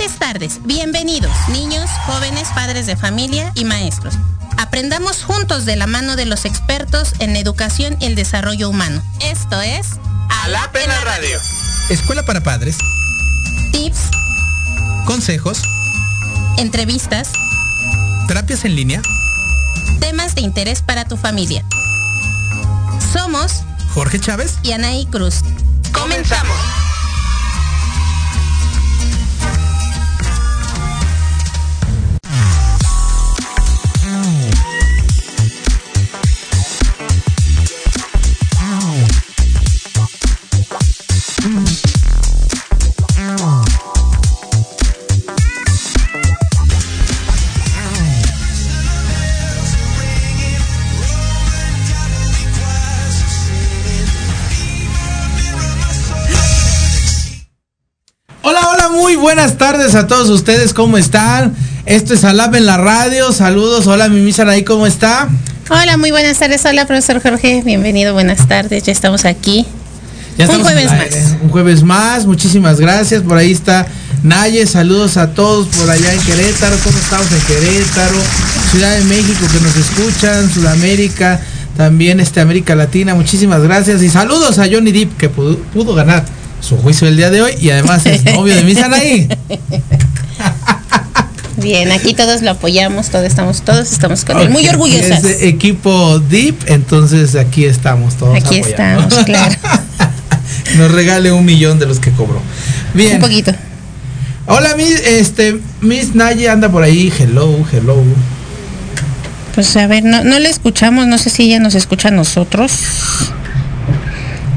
Excelentes tardes, bienvenidos, niños, jóvenes, padres de familia y maestros. Aprendamos juntos de la mano de los expertos en educación y el desarrollo humano. Esto es A la Pena Radio. Escuela para padres, Tips, consejos, entrevistas, terapias en línea. temas de interés para tu familia. Somos Jorge Chávez. y Anaí Cruz. Comenzamos. Buenas tardes a todos ustedes. ¿Cómo están? Esto es Alab en la radio. Saludos. Hola, mi misa ahí, ¿cómo está? Hola, muy buenas tardes. Hola, profesor Jorge. Bienvenido, buenas tardes. Ya estamos aquí. Ya Un estamos jueves más. Un jueves más. Muchísimas gracias. Por ahí está Naye. Saludos a todos por allá en Querétaro. ¿Cómo estamos en Querétaro? Ciudad de México que nos escuchan. Sudamérica. También este América Latina. Muchísimas gracias. Y saludos a Johnny Depp que pudo, pudo ganar su juicio el día de hoy. Y además es novio de Misa ahí. Bien, aquí todos lo apoyamos, todos estamos, todos estamos con él. Muy orgullosas. Es equipo Deep, entonces aquí estamos todos. Aquí apoyando. estamos, claro. Nos regale un millón de los que cobró. Bien. Un poquito. Hola, Miss, este, Miss Naye anda por ahí. Hello, hello. Pues a ver, no, no le escuchamos, no sé si ella nos escucha a nosotros.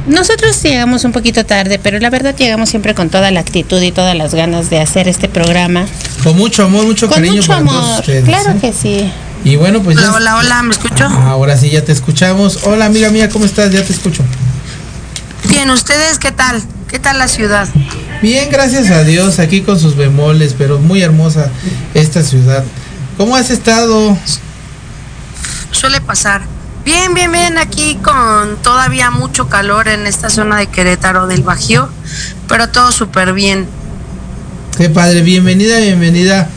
Nosotros llegamos un poquito tarde, pero la verdad llegamos siempre con toda la actitud y todas las ganas de hacer este programa. Con mucho amor, mucho Con cariño mucho para todos ustedes, claro ¿eh? que sí. Y bueno, pues ya. Hola, hola, hola, ¿me escucho? Ahora sí ya te escuchamos. Hola, amiga mía, ¿cómo estás? Ya te escucho. Bien, ¿ustedes qué tal? ¿Qué tal la ciudad? Bien, gracias a Dios, aquí con sus bemoles, pero muy hermosa esta ciudad. ¿Cómo has estado? Suele pasar. Bien, bien, bien, aquí con todavía mucho calor en esta zona de Querétaro del Bajío, pero todo súper bien. Qué padre, bienvenida, bienvenida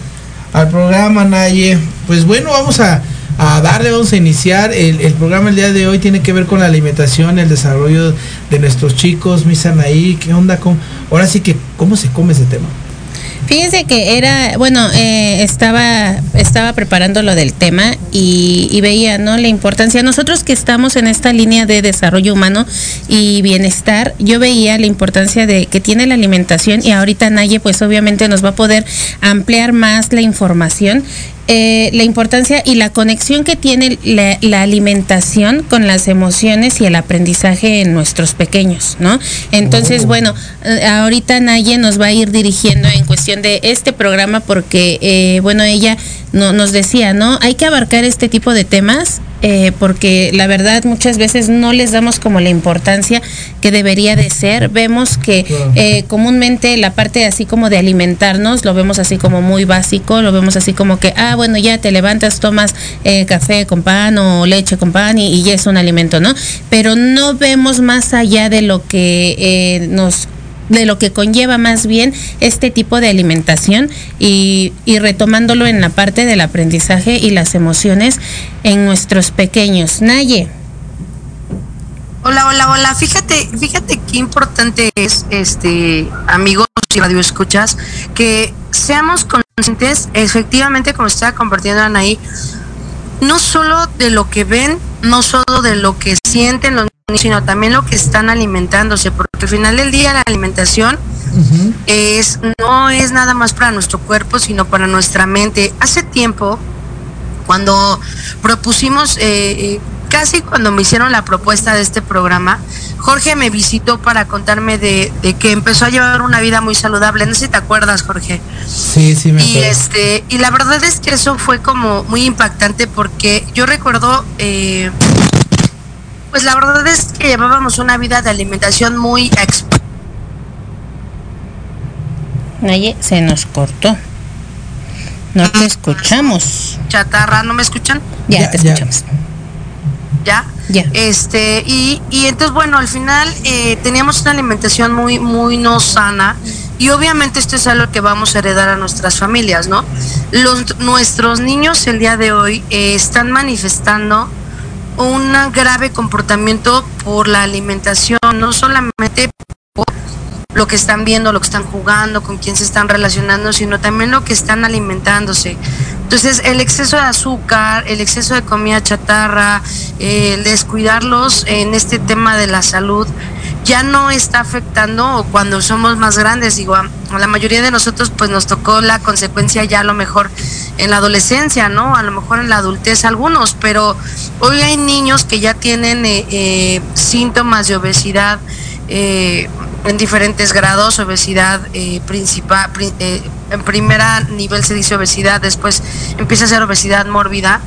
al programa, Naye. Pues bueno, vamos a, a darle, vamos a iniciar. El, el programa el día de hoy tiene que ver con la alimentación, el desarrollo de nuestros chicos, Miss Anaí, ¿qué onda con? Ahora sí que, ¿cómo se come ese tema? Fíjense que era, bueno, eh, estaba, estaba preparando lo del tema y, y veía, ¿no? La importancia. Nosotros que estamos en esta línea de desarrollo humano y bienestar, yo veía la importancia de que tiene la alimentación y ahorita Naye, pues obviamente nos va a poder ampliar más la información. Eh, la importancia y la conexión que tiene la, la alimentación con las emociones y el aprendizaje en nuestros pequeños, ¿no? Entonces, Oh. bueno, eh, ahorita Naye nos va a ir dirigiendo en cuestión de este programa porque, eh, bueno, ella no, nos decía, ¿no? Hay que abarcar este tipo de temas eh, porque la verdad muchas veces no les damos como la importancia que debería de ser. Vemos que Claro. eh, comúnmente la parte así como de alimentarnos lo vemos así como muy básico, lo vemos así como que, ah, bueno, ya te levantas, tomas eh, café con pan o leche con pan y, y ya es un alimento, ¿no? Pero no vemos más allá de lo que nos de lo que conlleva más bien este tipo de alimentación y, retomándolo en la parte del aprendizaje y las emociones en nuestros pequeños. Naye, Hola, hola, hola. Fíjate, fíjate qué importante es, este, amigos y radioescuchas, que seamos conscientes, efectivamente, como estaba compartiendo Anaí, no solo de lo que ven, no solo de lo que sienten los sino también lo que están alimentándose, porque al final del día la alimentación es no es nada más para nuestro cuerpo, sino para nuestra mente. Hace tiempo, cuando propusimos, eh, eh, casi cuando me hicieron la propuesta de este programa, Jorge me visitó para contarme de, de que empezó a llevar una vida muy saludable. No sé si te acuerdas, Jorge. Sí, sí, me Y acuerdo. este, y la verdad es que eso fue como muy impactante porque yo recuerdo, eh, pues la verdad es que llevábamos una vida de alimentación muy ex- Naye, se nos cortó. No te escuchamos. Chatarra, ¿no me escuchan? Ya, Ya, te ya. escuchamos. ¿Ya? Ya. Este, y, y entonces, bueno, al final eh, teníamos una alimentación muy, muy no sana. Y obviamente esto es algo que vamos a heredar a nuestras familias, ¿no? Los, nuestros niños el día de hoy eh, están manifestando un grave comportamiento por la alimentación, no solamente por lo que están viendo, lo que están jugando, con quién se están relacionando, sino también lo que están alimentándose. Entonces, el exceso de azúcar, el exceso de comida chatarra, eh, el descuidarlos en este tema de la salud, ya no está afectando cuando somos más grandes. Digo, a, la mayoría de nosotros pues nos tocó la consecuencia ya a lo mejor en la adolescencia, ¿no? A lo mejor en la adultez algunos, pero hoy hay niños que ya tienen eh, eh, síntomas de obesidad eh, en diferentes grados, obesidad principal, pri- en primera nivel se dice obesidad, después empieza a ser obesidad mórbida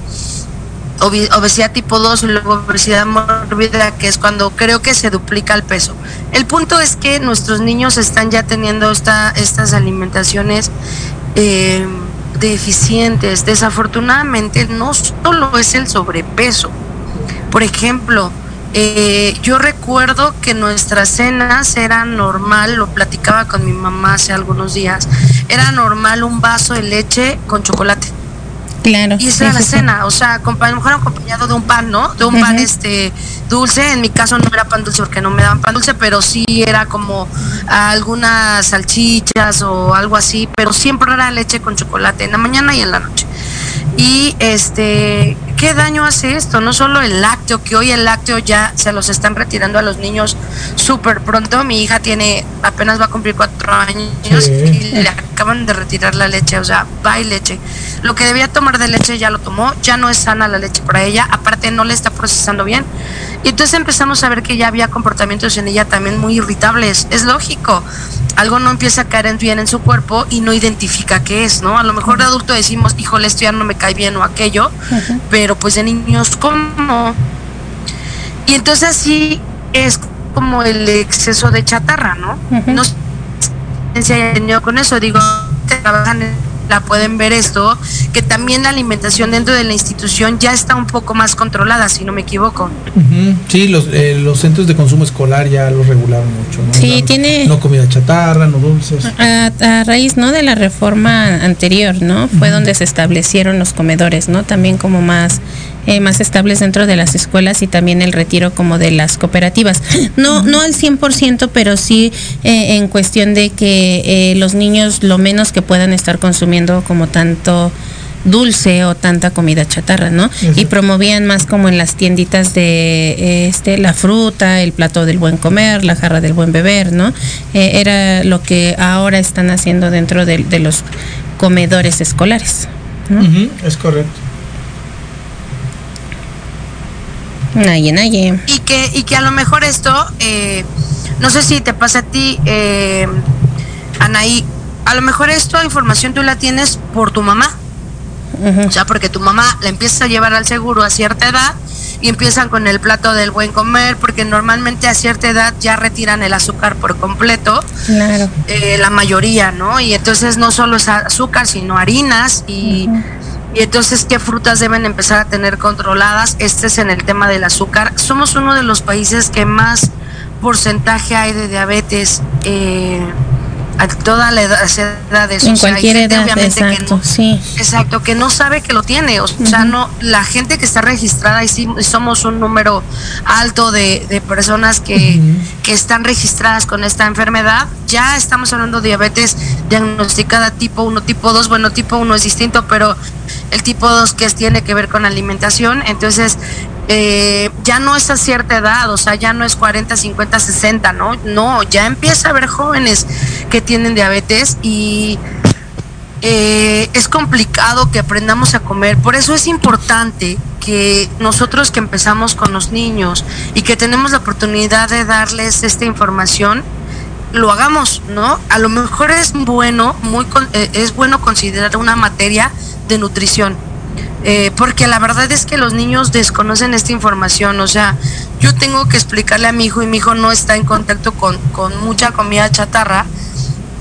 obesidad tipo 2 y luego obesidad mórbida, que es cuando creo que se duplica el peso. El punto es que nuestros niños están ya teniendo esta, estas alimentaciones eh, deficientes. Desafortunadamente, no solo es el sobrepeso. Por ejemplo, eh, yo recuerdo que nuestras cenas eran normal, lo platicaba con mi mamá hace algunos días, era normal un vaso de leche con chocolate. Claro. Y era la sí, sí. cena, o sea, a lo mejor acompañado de un pan, ¿no? De un pan este dulce, en mi caso no era pan dulce porque no me daban pan dulce, pero sí era como algunas salchichas o algo así, pero siempre era leche con chocolate, en la mañana y en la noche. Y este, ¿qué daño hace esto? No solo el lácteo, que hoy el lácteo ya se los están retirando a los niños súper pronto. Mi hija tiene, apenas va a cumplir cuatro años Sí. y le acaban de retirar la leche, o sea, va y leche. Lo que debía tomar de leche ya lo tomó, ya no es sana la leche para ella, aparte no le está procesando bien. Y entonces empezamos a ver que ya había comportamientos en ella también muy irritables. Es lógico, algo no empieza a caer en- bien en su cuerpo y no identifica qué es, ¿no? A lo mejor de adulto decimos, híjole, esto ya no me cae bien o aquello, pero pues de niños, ¿cómo? Y entonces así es como el exceso de chatarra, ¿no? No sé si tenido con eso, digo, que trabajan en- la pueden ver esto, que también la alimentación dentro de la institución ya está un poco más controlada, si no me equivoco. Sí, los, eh, los centros de consumo escolar ya los regularon mucho. ¿no? Sí, tiene- No comida chatarra, no dulces. A, a raíz no de la reforma anterior no fue donde se establecieron los comedores no también como más eh, más estables dentro de las escuelas y también el retiro como de las cooperativas no no al 100% pero sí eh, en cuestión de que eh, los niños lo menos que puedan estar consumiendo como tanto dulce o tanta comida chatarra, ¿no? Y promovían más como en las tienditas de este la fruta, el plato del buen comer, la jarra del buen beber, ¿no? Eh, era lo que ahora están haciendo dentro de, de los comedores escolares. es correcto. Naye, naye. y que y que a lo mejor esto eh, no sé si te pasa a ti eh, Anaí a lo mejor esto información tú la tienes por tu mamá Ujú. o sea porque tu mamá la empieza a llevar al seguro a cierta edad y empiezan con el plato del buen comer porque normalmente a cierta edad ya retiran el azúcar por completo Claro. eh, la mayoría, ¿no? Y entonces no solo es azúcar, sino harinas y, y entonces qué frutas deben empezar a tener controladas. Este es en el tema del azúcar. Somos uno de los países que más porcentaje hay de diabetes eh, a toda la edad, edades. En O sea, cualquier gente, edad, obviamente, que exacto, no- sí. Exacto, que no sabe que lo tiene. O sea, no, la gente que está registrada, y sí, somos un número alto de, de personas que, que están registradas con esta enfermedad. Ya estamos hablando de diabetes diagnosticada tipo 1, tipo 2. Bueno, tipo 1 es distinto, pero el tipo 2 que tiene que ver con alimentación. Entonces, eh, ya no es a cierta edad, o sea, ya no es 40, 50, 60, ¿no? No, ya empieza a haber jóvenes que tienen diabetes y eh, es complicado que aprendamos a comer. Por eso es importante que nosotros que empezamos con los niños y que tenemos la oportunidad de darles esta información, lo hagamos, ¿no? A lo mejor es bueno, muy eh, es bueno considerar una materia de nutrición. Eh, porque la verdad es que los niños desconocen esta información, o sea, yo tengo que explicarle a mi hijo y mi hijo no está en contacto con, con mucha comida chatarra,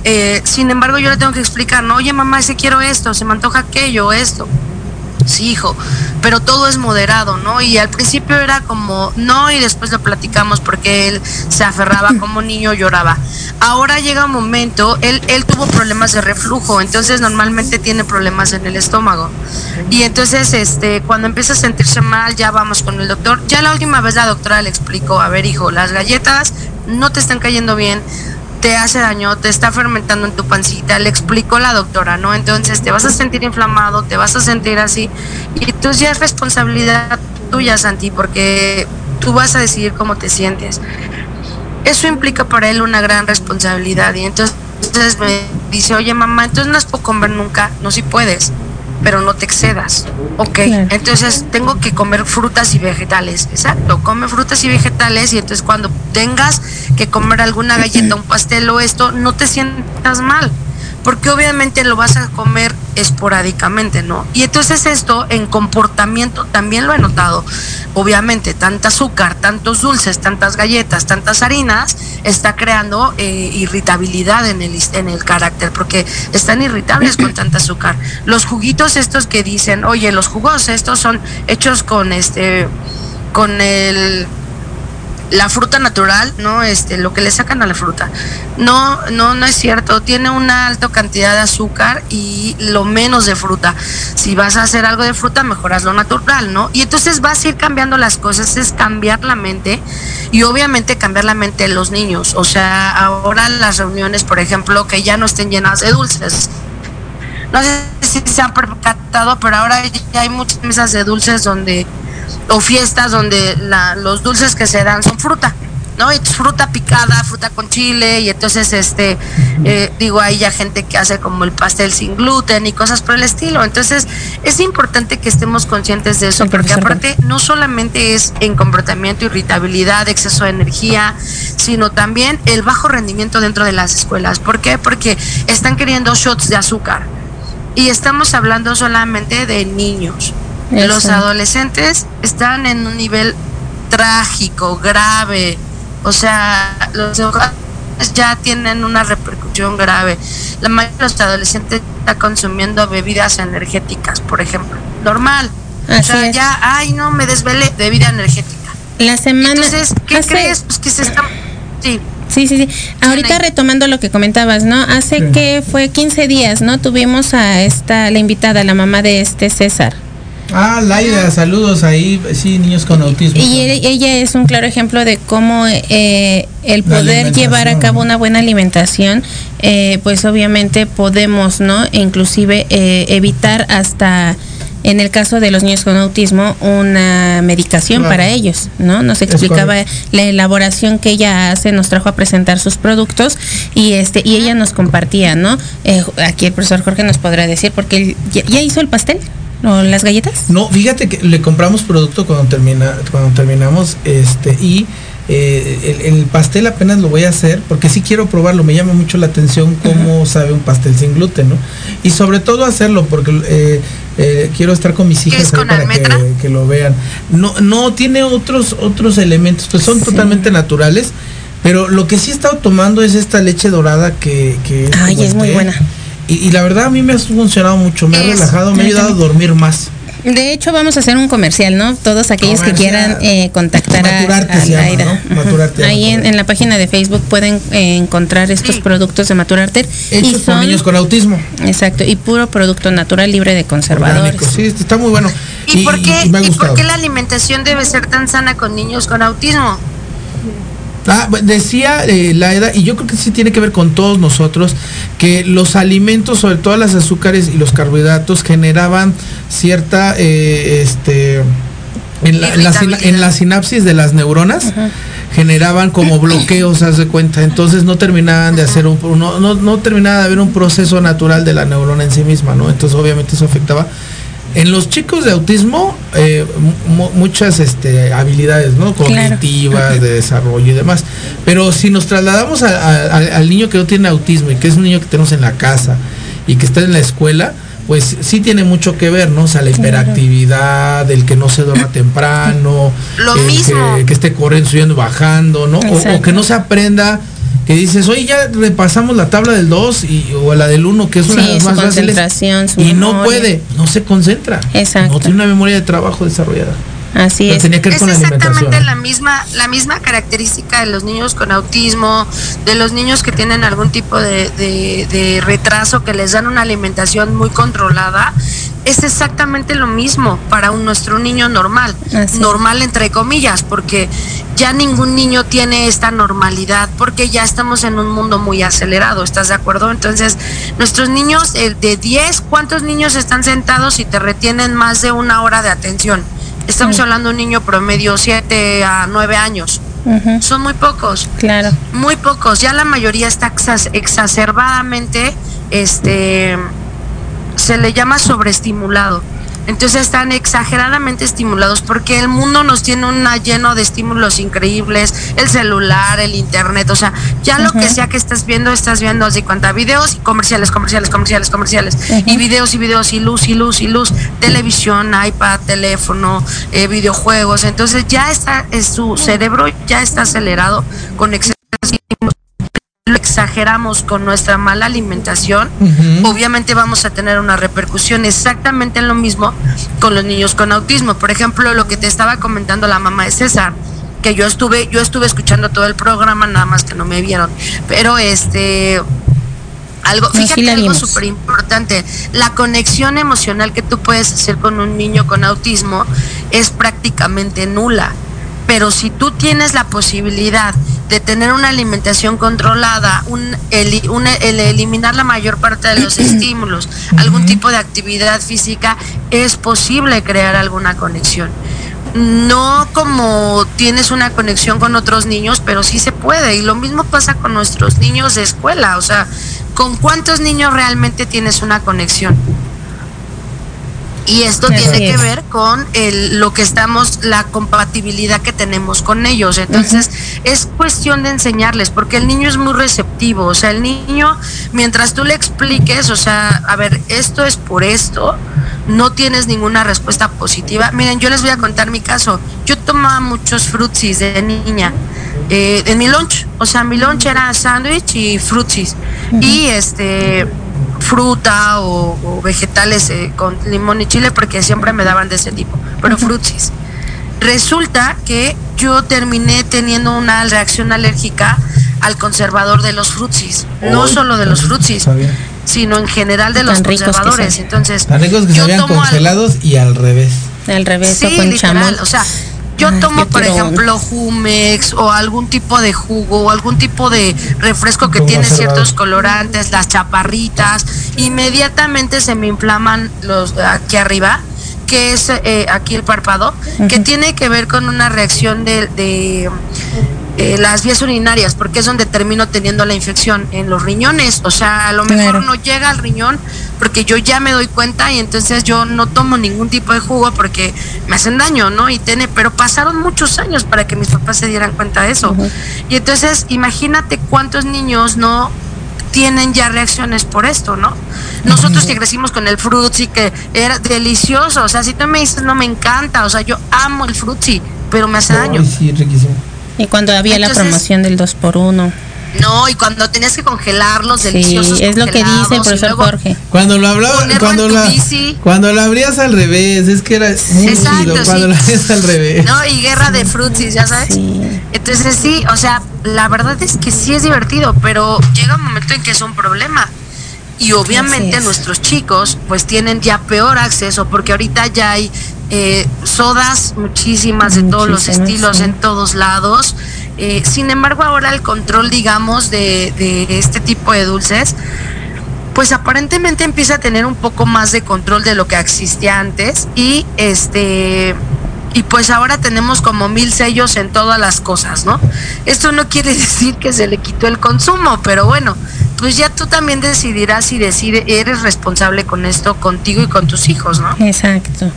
eh, sin embargo yo le tengo que explicar, no, oye mamá, si quiero esto, se me antoja aquello, esto. Sí, hijo, pero todo es moderado, ¿no? Y al principio era como no y después lo platicamos porque él se aferraba como niño, lloraba. Ahora llega un momento, él, él tuvo problemas de reflujo, entonces normalmente tiene problemas en el estómago. Y entonces, este, cuando empieza a sentirse mal, ya vamos con el doctor. Ya la última vez la doctora le explicó, a ver, hijo, las galletas no te están cayendo bien, te hace daño, te está fermentando en tu pancita, le explicó la doctora, ¿no? Entonces te vas a sentir inflamado, te vas a sentir así, y entonces ya es responsabilidad tuya, Santi, porque tú vas a decidir cómo te sientes. Eso implica para él una gran responsabilidad, y entonces, me dice, oye mamá, entonces no es puedo comer nunca, no si puedes pero no te excedas. Ok, Claro. entonces tengo que comer frutas y vegetales. Exacto, come frutas y vegetales y entonces cuando tengas que comer alguna galleta, un pastel o esto, no te sientas mal. Porque obviamente lo vas a comer esporádicamente, ¿no? Y entonces esto en comportamiento también lo he notado. Obviamente, tanta azúcar, tantos dulces, tantas galletas, tantas harinas, está creando eh, irritabilidad en el, en el carácter, porque están irritables con tanta azúcar. Los juguitos estos que dicen, oye, los jugos estos son hechos con este, con el la fruta natural, ¿no? Este, lo que le sacan a la fruta. No, no, no es cierto. Tiene una alta cantidad de azúcar y lo menos de fruta. Si vas a hacer algo de fruta, mejoras lo natural, ¿no? Y entonces vas a ir cambiando las cosas, es cambiar la mente y obviamente cambiar la mente de los niños. O sea, ahora las reuniones, por ejemplo, que ya no estén llenas de dulces. No sé si se han percatado, pero ahora ya hay muchas mesas de dulces donde o fiestas donde la, los dulces que se dan son fruta, ¿no? Y es fruta picada, fruta con chile, y entonces, este, eh, digo, hay ya gente que hace como el pastel sin gluten y cosas por el estilo. Entonces, es importante que estemos conscientes de eso, Sí, porque aparte no solamente es en comportamiento, irritabilidad, exceso de energía, sino también el bajo rendimiento dentro de las escuelas. ¿Por qué? Porque están queriendo shots de azúcar. Y estamos hablando solamente de niños. Los adolescentes están en un nivel trágico, grave. O sea, los ya tienen una repercusión grave. La mayoría de los adolescentes está consumiendo bebidas energéticas, por ejemplo. Normal. o sea, es. ya, ay, no, me desvelé, bebida energética. La semana. Entonces, ¿qué hace- crees? Pues que se está... Sí. Sí, sí, sí. Ahorita retomando lo que comentabas, ¿no? Hace Sí. que fue 15 días, ¿no? Tuvimos a esta, la invitada, la mamá de este César. Ah, Laida, saludos ahí, sí, niños con autismo. Y ella es un claro ejemplo de cómo eh, el poder llevar a cabo una buena alimentación, eh, pues obviamente podemos, ¿no? E inclusive eh, evitar hasta, en el caso de los niños con autismo, una medicación Claro. para ellos, ¿no? Nos explicaba la elaboración que ella hace, nos trajo a presentar sus productos y este y ella nos compartía, ¿no? Eh, aquí el profesor Jorge nos podrá decir porque él ya, ya hizo el pastel o las galletas. No, fíjate que le compramos producto cuando termina, cuando terminamos, este, y eh, el, el pastel apenas lo voy a hacer, porque sí quiero probarlo, me llama mucho la atención cómo sabe un pastel sin gluten, ¿no? Y sobre todo hacerlo, porque eh, eh, quiero estar con mis hijas con para que, que lo vean. No, no tiene otros, otros elementos, pues son Sí. totalmente naturales. Pero lo que sí he estado tomando es esta leche dorada que, que es Ay, es muy buena. Y, y la verdad a mí me ha funcionado mucho, me ha relajado, me ha ayudado a dormir más. De hecho, vamos a hacer un comercial, ¿no? Todos aquellos que quieran eh, contactar a, Maturarte a se llama, Laida. ¿no? Maturarte, Ahí en, la página de Facebook pueden eh, encontrar estos Sí. productos de Maturarte. Hechos y por son, niños con autismo. exacto, y puro producto natural libre de conservadores. Orgánico. Sí, está muy bueno. ¿Y, por qué, y me ha ¿Y por qué la alimentación debe ser tan sana con niños con autismo? Ah, bu- decía eh, Laida, y yo creo que sí tiene que ver con todos nosotros, que los alimentos, sobre todo las azúcares y los carbohidratos, generaban cierta, eh, este, en la, en la sinapsis de las neuronas, generaban como bloqueos, haz de cuenta. Entonces no terminaban de hacer un, no, no, no terminaba de haber un proceso natural de la neurona en sí misma, ¿no? Entonces obviamente eso afectaba. En los chicos de autismo, eh, mu- muchas este, habilidades, ¿no? Cognitivas, de desarrollo y demás. Pero si nos trasladamos a- a- a- al niño que no tiene autismo y que es un niño que tenemos en la casa y que está en la escuela, pues sí tiene mucho que ver, ¿no? O sea, la hiperactividad, el que no se duerma temprano, Lo el mismo. Que, que esté corriendo, subiendo, bajando, ¿no? O- que no se aprenda que dices, oye, ya repasamos la tabla del 2 y, o la del 1, que es una Sí, de las más fáciles. Y no puede, no se concentra. Exacto. No tiene una memoria de trabajo desarrollada. Así Pero es. tenía que ver Es la exactamente la misma, la misma característica de los niños con autismo, de los niños que tienen algún tipo de, de- de retraso, que les dan una alimentación muy controlada. Es exactamente lo mismo para un, nuestro niño normal. Así. Normal entre comillas, porque ya ningún niño tiene esta normalidad, porque ya estamos en un mundo muy acelerado, ¿estás de acuerdo? Entonces, nuestros niños eh, de 10, ¿cuántos niños están sentados y te retienen más de una hora de atención? Estamos Sí. hablando de un niño promedio 7 a 9 años. Son muy pocos, Claro. muy pocos. Ya la mayoría está exacerbadamente, este, se le llama sobreestimulado. Entonces están exageradamente estimulados porque el mundo nos tiene una lleno de estímulos increíbles, el celular, el internet, o sea, ya lo que sea que estés viendo, estás viendo así cuenta videos y comerciales, comerciales, comerciales, comerciales, y videos y videos y luz y luz y luz, televisión, iPad, teléfono, eh, videojuegos, entonces ya está, eh, su cerebro ya está acelerado con exceso exageramos con nuestra mala alimentación, obviamente vamos a tener una repercusión exactamente en lo mismo con los niños con autismo. Por ejemplo, lo que te estaba comentando la mamá de César, que yo estuve, yo estuve escuchando todo el programa, nada más que no me vieron. Pero este algo, No, fíjate algo súper importante, la conexión emocional que tú puedes hacer con un niño con autismo es prácticamente nula. Pero si tú tienes la posibilidad de tener una alimentación controlada, un, un- el eliminar la mayor parte de los estímulos, algún tipo de actividad física, es posible crear alguna conexión. No como tienes una conexión con otros niños, pero sí se puede. Y lo mismo pasa con nuestros niños de escuela. O sea, ¿con cuántos niños realmente tienes una conexión? Y esto Así tiene que ver con el, lo que estamos, la compatibilidad que tenemos con ellos. Entonces, es cuestión de enseñarles, porque el niño es muy receptivo. O sea, el niño, mientras tú le expliques, o sea, a ver, esto es por esto, no tienes ninguna respuesta positiva. Miren, yo les voy a contar mi caso. Yo tomaba muchos frutsis de niña. eh, en mi lunch, o sea, mi lunch era sándwich y frutsis. Y este fruta o, o vegetales eh, con limón y chile porque siempre me daban de ese tipo, pero frutsis. Resulta que yo terminé teniendo una reacción alérgica al conservador de los frutsis, no solo de los frutsis, sino en general de los conservadores. Entonces, Tan ricos que yo se habían tomo congelados y al revés. Al revés, o Sí, con literal, chamoy. o sea, yo Ay, tomo, por ejemplo, Jumex o algún tipo de jugo o algún tipo de refresco que tiene ciertos colorantes, las chaparritas, inmediatamente se me inflaman los de aquí arriba, que es eh, aquí el párpado, que tiene que ver con una reacción de, de, eh, las vías urinarias, porque es donde termino teniendo la infección en los riñones. O sea, a lo mejor Claro. no llega al riñón porque yo ya me doy cuenta y entonces yo no tomo ningún tipo de jugo porque me hacen daño, ¿no? Y tiene, pero pasaron muchos años para que mis papás se dieran cuenta de eso. Y entonces, imagínate cuántos niños no tienen ya reacciones por esto, ¿no? Nosotros que crecimos con el frutzi que era delicioso, o sea, si tú me dices no me encanta, o sea, yo amo el frutzi, pero me hace daño. Sí, riquísimo. Y cuando había la promoción del 2 por 1 No, y cuando tenías que congelarlos Sí, deliciosos es lo que dice el profesor luego- Jorge. Cuando lo hablaba, cuando la, bici. cuando la abrías al revés, es que era muy Exacto, chido cuando sí. la abrías al revés. No, y guerra de frutsis, ya sabes. Sí. Entonces sí, o sea, la verdad es que sí es divertido, pero llega un momento en que es un problema. Y obviamente nuestros chicos pues tienen ya peor acceso porque ahorita ya hay eh, sodas muchísimas de todos los estilos sí. en todos lados. Eh, sin embargo ahora el control digamos de, de este tipo de dulces pues aparentemente empieza a tener un poco más de control de lo que existía antes y este y pues ahora tenemos como mil sellos en todas las cosas, ¿no? Esto no quiere decir que se le quitó el consumo, pero bueno, pues ya tú también decidirás si decide, eres responsable con esto contigo y con tus hijos, ¿no? Exacto.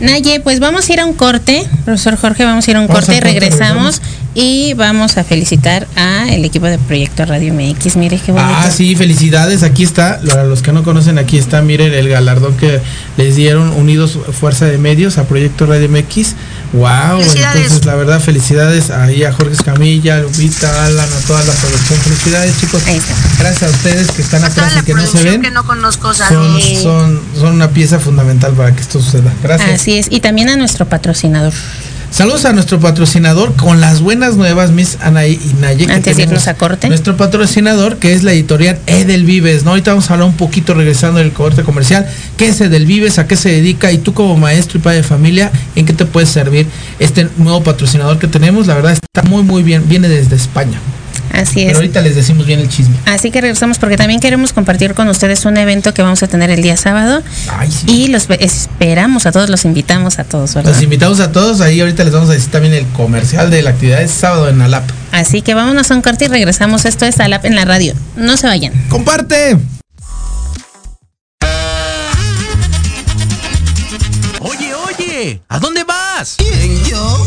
Naye, pues vamos a ir a un corte, profesor Jorge, vamos a ir a un Vamos corte, corte, regresamos y vamos a felicitar a el equipo de Proyecto Radio MX. Mire qué bonito. Ah, sí, felicidades. Aquí está, para los que no conocen, aquí está, miren el galardón que les dieron Unidos Fuerza de Medios a Proyecto Radio MX Wow, entonces la verdad felicidades ahí a Jorge Escamilla, a Lupita, Alan, a toda la producción. Felicidades chicos. Ahí está. Gracias a ustedes que están A atrás y que no se ven. que no conozco, Son, saludos. son, son una pieza fundamental para que esto suceda. Gracias. Así es. Y también a nuestro patrocinador. Saludos a nuestro patrocinador con las buenas nuevas, Miss Anaí y Naye. que Antes de irnos a corte. Nuestro patrocinador, que es la editorial Edelvives, ¿no? Ahorita vamos a hablar un poquito regresando del corte comercial. ¿Qué es Edelvives? ¿A qué se dedica? Y tú como maestro y padre de familia, ¿en qué te puede servir este nuevo patrocinador que tenemos? La verdad está muy, muy bien. Viene desde España. Así Pero es. ahorita les decimos bien el chisme. Así que regresamos porque también queremos compartir con ustedes un evento que vamos a tener el día sábado. Ay, sí. Y los esperamos a todos, los invitamos a todos, ¿verdad? Los invitamos a todos. Ahí ahorita les vamos a decir también el comercial de la actividad. Es sábado en Alap. Así que vámonos a un corte y regresamos. Esto es Alap en la radio. No se vayan. ¡Comparte! Oye, oye, ¿a dónde vas? ¿Quién, yo?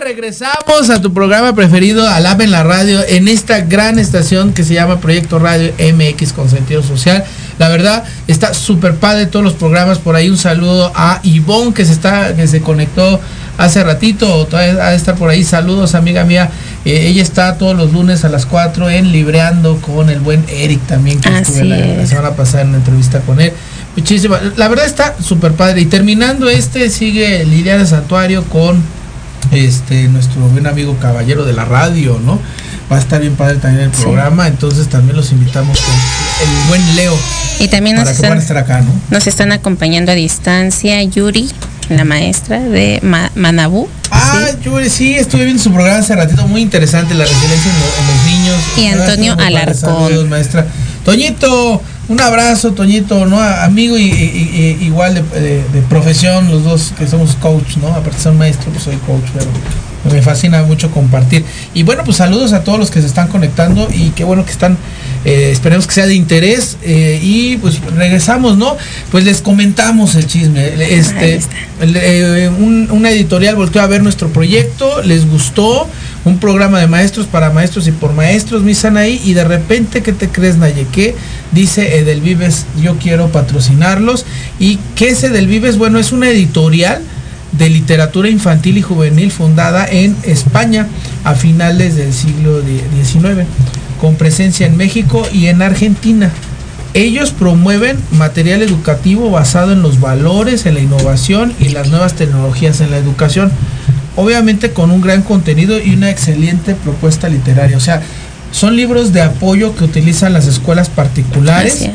Regresamos a tu programa preferido, Alab en la radio, en esta gran estación que se llama Proyecto Radio MX con sentido social. La verdad, está súper padre todos los programas. Por ahí un saludo a Ivonne que se está, que se conectó hace ratito, o todavía ha de estar por ahí. Saludos, amiga mía. Eh, ella está todos los lunes a las 4 en Libreando con el buen Eric también, que Así estuve la, la semana pasada en una entrevista con él. Muchísimas, la verdad está súper padre. Y terminando este, sigue Liliana Santuario con este nuestro buen amigo caballero de la radio, ¿no? Va a estar bien padre también el Sí. programa, entonces también los invitamos con el buen Leo Y también nos para que están, estar acá, ¿no? nos están acompañando a distancia Yuri, la maestra de Ma- Manabú. Ah, yo sí, estuve viendo su programa hace ratito, muy interesante, la resiliencia en, lo- en los niños. Y Antonio Alarcón. saludos, maestra. Toñito, un abrazo, Toñito, ¿no? Amigo y, y- y- igual de, de- de profesión, los dos que somos coach, ¿no? Aparte son maestro, pues soy coach, pero me fascina mucho compartir. Y bueno, pues saludos a todos los que se están conectando y qué bueno que están, eh, esperemos que sea de interés eh, y pues regresamos, ¿no? Pues les comentamos el chisme. Este, eh, un- una editorial volteó a ver nuestro proyecto, les gustó, un programa de maestros para maestros y por maestros, mi Sanaí, y de repente, ¿qué te crees, Naye? Que dice Edelvives, yo quiero patrocinarlos. ¿Y qué es Edelvives? Bueno, es una editorial de literatura infantil y juvenil fundada en España a finales del siglo XIX, con presencia en México y en Argentina. Ellos promueven material educativo basado en los valores, en la innovación y las nuevas tecnologías en la educación. Obviamente con un gran contenido y una excelente propuesta literaria. O sea, son libros de apoyo que utilizan las escuelas particulares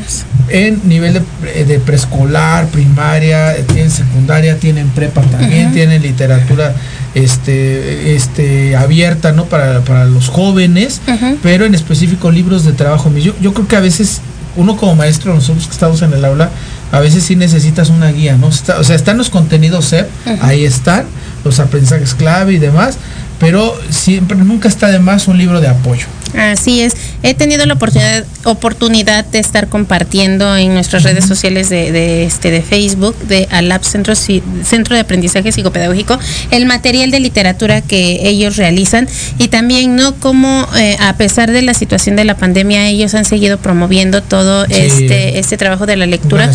en nivel de, de preescolar, primaria, eh, tienen secundaria, tienen prepa también, tienen literatura este, este, abierta, ¿no? Para, para los jóvenes, pero en específico libros de trabajo. Yo, yo creo que a veces uno como maestro, nosotros que estamos en el aula, a veces sí necesitas una guía, ¿no? Está- o sea, están los contenidos SEP, Ujú. ahí están, los aprendizajes clave y demás, pero siempre, nunca está de más un libro de apoyo. Así es. He tenido la oportunidad, oportunidad de estar compartiendo en nuestras redes sociales de, de, este de Facebook de ALAP Centro, Centro de Aprendizaje Psicopedagógico el material de literatura que ellos realizan y también no como eh, a pesar de la situación de la pandemia ellos han seguido promoviendo todo Sí. este este trabajo de la lectura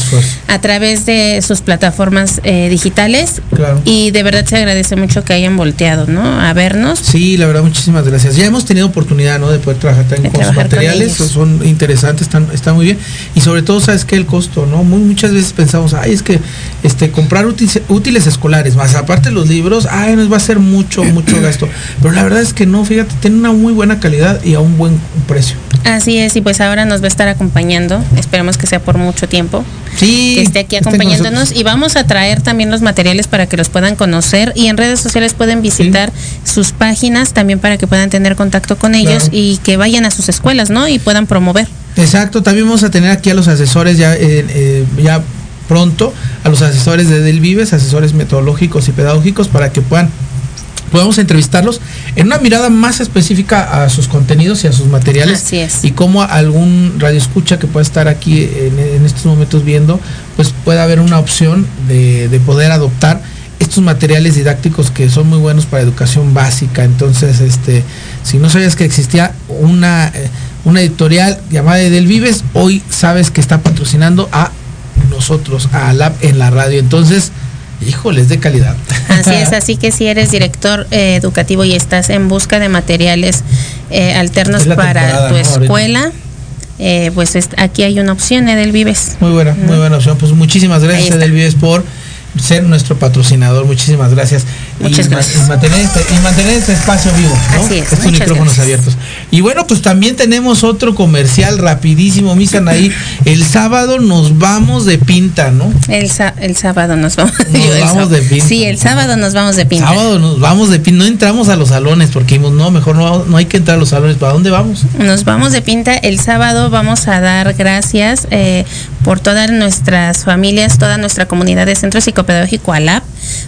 a través de sus plataformas eh, digitales Claro. y de verdad se agradece mucho que hayan volteado, ¿no? A vernos. Sí, la verdad, muchísimas gracias. Ya hemos tenido oportunidad, ¿no? De poder trabajar también De con materiales, son interesantes, están, están muy bien. Y sobre todo, ¿sabes qué? El costo, ¿no? Muy, muchas veces pensamos, ay, es que este comprar útiles, útiles escolares, más aparte los libros, ay, nos va a ser mucho, mucho gasto. Pero la verdad es que no, fíjate, tienen una muy buena calidad y a un buen precio. Así es, y pues ahora nos va a estar acompañando, esperemos que sea por mucho tiempo, Sí. que esté aquí con acompañándonos y vamos a traer también los materiales para que los puedan conocer y en redes sociales pueden visitar sus páginas también para que puedan tener contacto con ellos Claro. y que vayan a sus escuelas, ¿no? Y puedan promover. Exacto, también vamos a tener aquí a los asesores ya, eh, eh, ya pronto, a los asesores de Del Vives, asesores metodológicos y pedagógicos para que puedan podamos entrevistarlos en una mirada más específica a sus contenidos y a sus materiales Así es. y cómo algún radio escucha que pueda estar aquí en, en estos momentos viendo pues pueda haber una opción de, de poder adoptar estos materiales didácticos que son muy buenos para educación básica entonces este si no sabías que existía una eh, una editorial llamada Del Vives hoy sabes que está patrocinando a nosotros a Alab en la radio entonces híjoles de calidad Así es, así que si eres director eh, educativo y estás en busca de materiales eh, alternos Es para tu escuela, eh, pues es- aquí hay una opción, Edel Vives. Muy buena, muy buena opción. Pues muchísimas gracias, está. Edelvives, por ser nuestro patrocinador. Muchísimas gracias. Muchas y, ma- gracias. Y mantener, este, y mantener este espacio vivo, ¿no? Así es, Estos micrófonos gracias. abiertos. Y bueno, pues también tenemos otro comercial rapidísimo, Misan ahí. El sábado nos vamos de pinta, ¿no? El, sábado nos vamos. Nos yo el vamos sábado- de pinta. Sí, el sábado nos vamos de pinta. Sábado nos vamos de pinta. No entramos a los salones porque dijimos, no, mejor no, no hay que entrar a los salones. ¿Para dónde vamos? Nos vamos de pinta. El sábado vamos a dar gracias eh, por todas nuestras familias, toda nuestra comunidad de Centro Psicopedagógico ALAP.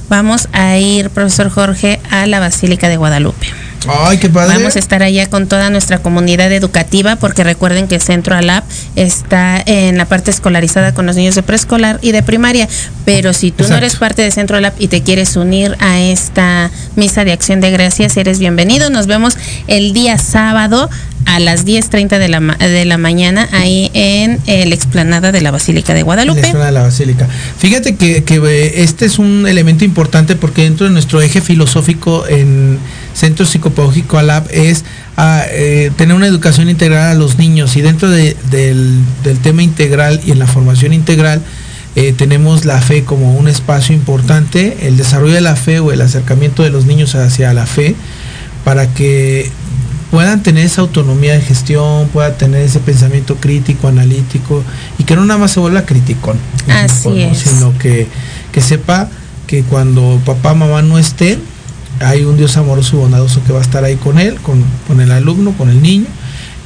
Vamos a ir, profesor Jorge, a la Basílica de Guadalupe. Ay, qué padre. Vamos a estar allá con toda nuestra comunidad educativa porque recuerden que Centro Alap está en la parte escolarizada con los niños de preescolar y de primaria. Pero si tú no eres parte de Centro Alap y te quieres unir a esta misa de acción de gracias, eres bienvenido. Nos vemos el día sábado a las 10.30 de la, de la mañana ahí en eh, la explanada de la Basílica de En la Guadalupe. zona de la basílica. Fíjate que, eh, este es un elemento importante porque dentro de nuestro eje filosófico en Centro Psicopedagógico ALAB es ah, eh, tener una educación integral a los niños y dentro de- del, del tema integral y en la formación integral eh, tenemos la fe como un espacio importante, el desarrollo de la fe o el acercamiento de los niños hacia la fe para que puedan tener esa autonomía de gestión, puedan tener ese pensamiento crítico, analítico y que no nada más se vuelva criticón, Así ¿no? es. sino que, que sepa que cuando papá, mamá no estén, hay un Dios amoroso y bondadoso que va a estar ahí con él, con, con el alumno, con el niño.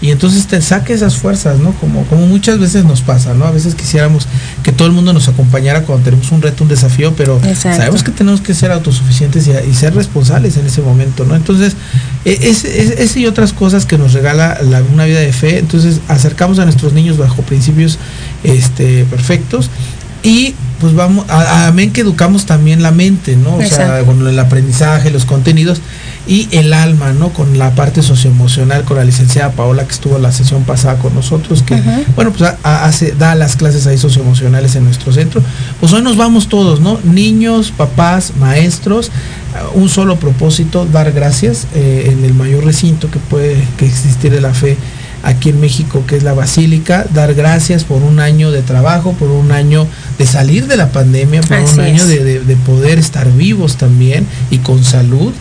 Y entonces te saque esas fuerzas, ¿no? Como, como muchas veces nos pasa, ¿no? A veces quisiéramos que todo el mundo nos acompañara cuando tenemos un reto, un desafío, pero Exacto. sabemos que tenemos que ser autosuficientes y, y ser responsables en ese momento, ¿no? Entonces, e- es, es- ese y otras cosas que nos regala la- una vida de fe, entonces acercamos a nuestros niños bajo principios este, perfectos y pues vamos, a- amén que educamos también la mente, ¿no? O sea, con el aprendizaje, los contenidos y el alma, ¿no? Con la parte socioemocional, con la licenciada Paola que estuvo la sesión pasada con nosotros, que bueno, pues hace, da las clases ahí socioemocionales en nuestro centro. Pues hoy nos vamos todos, ¿no? Niños, papás, maestros, un solo propósito, dar gracias eh, en el mayor recinto que puede que existir de la fe aquí en México, que es la Basílica, dar gracias por un año de trabajo, por un año de salir de la pandemia, por Así un año es. de, de- de poder estar vivos también y con salud.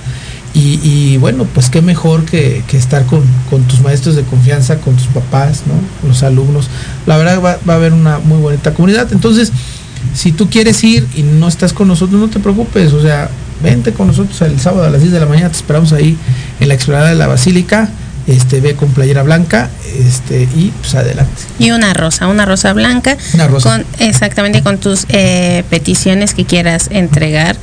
Y, y bueno, pues qué mejor que, que estar con, con tus maestros de confianza, con tus papás, ¿no? Con los alumnos. La verdad va, va a haber una muy bonita comunidad. Entonces, si tú quieres ir y no estás con nosotros, no te preocupes. O sea, vente con nosotros el sábado a las 10 de la mañana. Te esperamos ahí en la explanada de la Basílica. Este, ve con playera blanca este, y pues adelante. Y una rosa, una rosa blanca. Una rosa. Con, exactamente con tus eh, peticiones que quieras entregar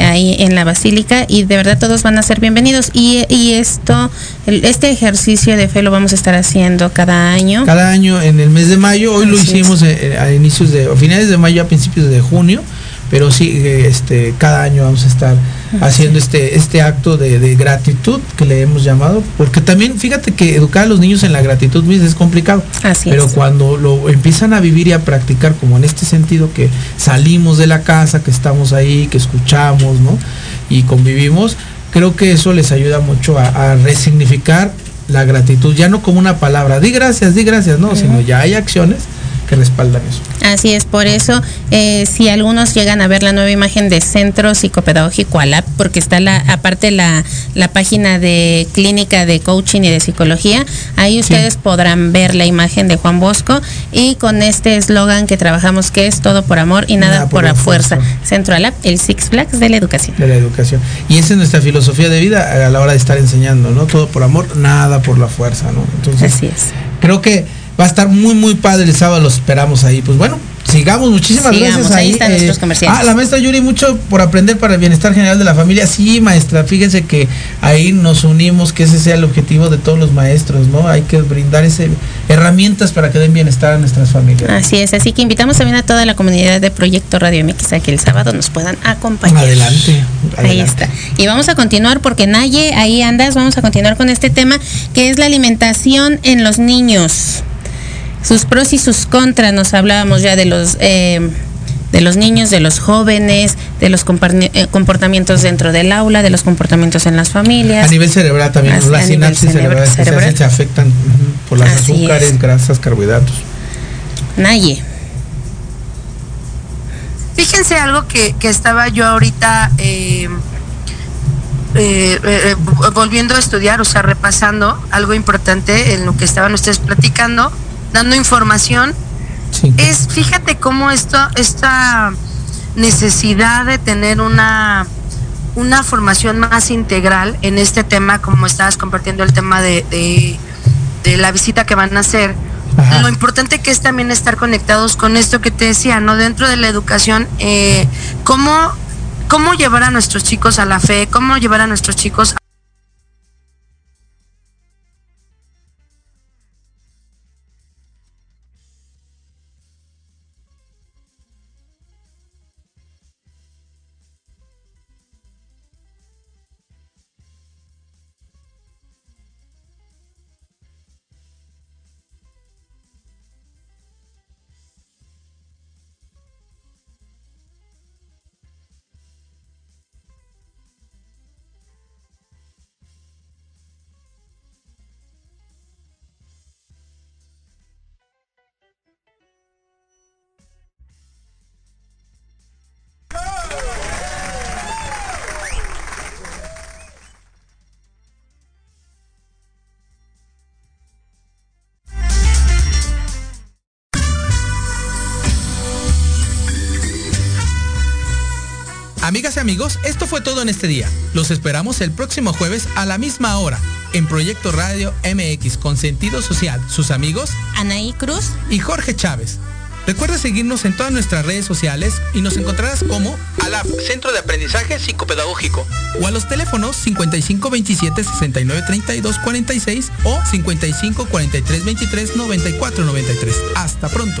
ahí en la basílica y de verdad todos van a ser bienvenidos. Y, y esto el- este ejercicio de fe lo vamos a estar haciendo cada año. Cada año en el mes de mayo, hoy lo hicimos eh, eh, a inicios de, a finales de mayo, a principios de junio, pero sí, eh, este, cada año vamos a estar haciendo este, este acto de, de gratitud que le hemos llamado, porque también fíjate que educar a los niños en la gratitud Miss, es complicado, así pero es cuando lo empiezan a vivir y a practicar, como en este sentido que salimos de la casa, que estamos ahí, que escuchamos, ¿no? Y convivimos, creo que eso les ayuda mucho a, a resignificar la gratitud, ya no como una palabra, di gracias, di gracias, no, sino ya hay acciones que respaldan eso. Así es, por eso, eh, si algunos llegan a ver la nueva imagen de Centro Psicopedagógico ALAP, porque está la, aparte la, la página de clínica de coaching y de psicología, ahí ustedes podrán ver la imagen de Juan Bosco y con este eslogan que trabajamos que es todo por amor y nada, por, la fuerza. Centro ALAP, el Six Flags de la educación. de la educación. Y esa es nuestra filosofía de vida a la hora de estar enseñando, ¿no? Todo por amor, nada por la fuerza, ¿no? Entonces, Así es. creo que va a estar muy, muy padre el sábado, los esperamos ahí. Pues bueno, sigamos, muchísimas Sigamos, gracias ahí ahí. están nuestros comerciales. Ah, la maestra Yuri, mucho por aprender para el bienestar general de la familia. Sí, maestra, fíjense que ahí nos unimos, que ese sea el objetivo de todos los maestros, ¿no? Hay que brindar ese, herramientas para que den bienestar a nuestras familias. Así es, así que invitamos también a toda la comunidad de Proyecto Radio MX a que el sábado nos puedan acompañar. Adelante, Ahí adelante. está. Y vamos a continuar porque Naye, ahí andas, vamos a continuar con este tema que es la alimentación en los niños. Sus pros y sus contras, nos hablábamos ya de los eh, de los niños, de los jóvenes, de los eh, comportamientos dentro del aula, de los comportamientos en las familias. A nivel cerebral también, Así, las sinapsis cerebra- cerebrales que se, cerebral. hacen, se afectan por las Así azúcares, es. grasas, carbohidratos. Naye. Fíjense algo que, que estaba yo ahorita eh, eh, eh, volviendo a estudiar, o sea, repasando algo importante en lo que estaban ustedes platicando, dando información. Sí. Es, fíjate cómo esto, esta necesidad de tener una, una formación más integral en este tema, como estabas compartiendo el tema de, de, de la visita que van a hacer. Ajá. Lo importante que es también estar conectados con esto que te decía, ¿no? Dentro de la educación, eh, cómo, cómo llevar a nuestros chicos a la fe, cómo llevar a nuestros chicos Amigas y amigos, esto fue todo en este día. Los esperamos el próximo jueves a la misma hora en Proyecto Radio MX con sentido social. Sus amigos Anaí Cruz y Jorge Chávez. Recuerda seguirnos en todas nuestras redes sociales y nos encontrarás como ALAP, Centro de Aprendizaje Psicopedagógico, o a los teléfonos 55 27 69 32 46 o 55 43 23 94 93. Hasta pronto.